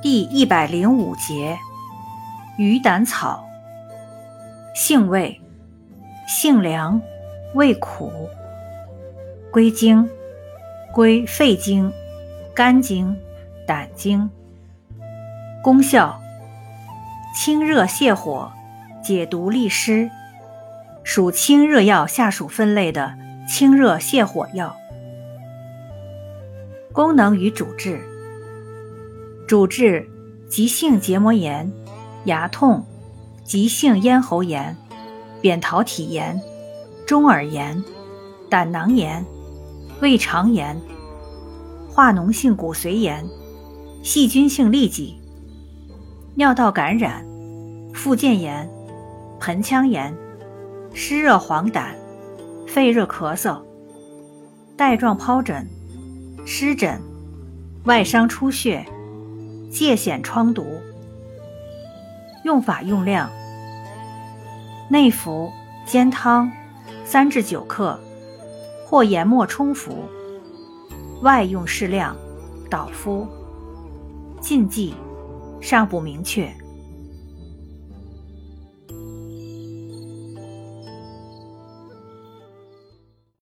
第一百零五节，鱼胆草。性味：性凉，味苦。归经：归肺经、肝经、胆经。功效：清热泻火，解毒利湿。属清热药下属分类的清热泻火药。功能与主治。主治急性结膜炎、牙痛、急性咽喉炎、扁桃体炎、中耳炎、胆囊炎、胃肠炎、化脓性骨髓炎、细菌性痢疾、尿道感染、附件炎、盆腔炎、湿热黄疸、肺热咳嗽、带状疱疹、湿疹、外伤出血。疥癣疮毒，用法用量：内服煎汤，三至九克，或研末冲服；外用适量，捣敷。禁忌尚不明确。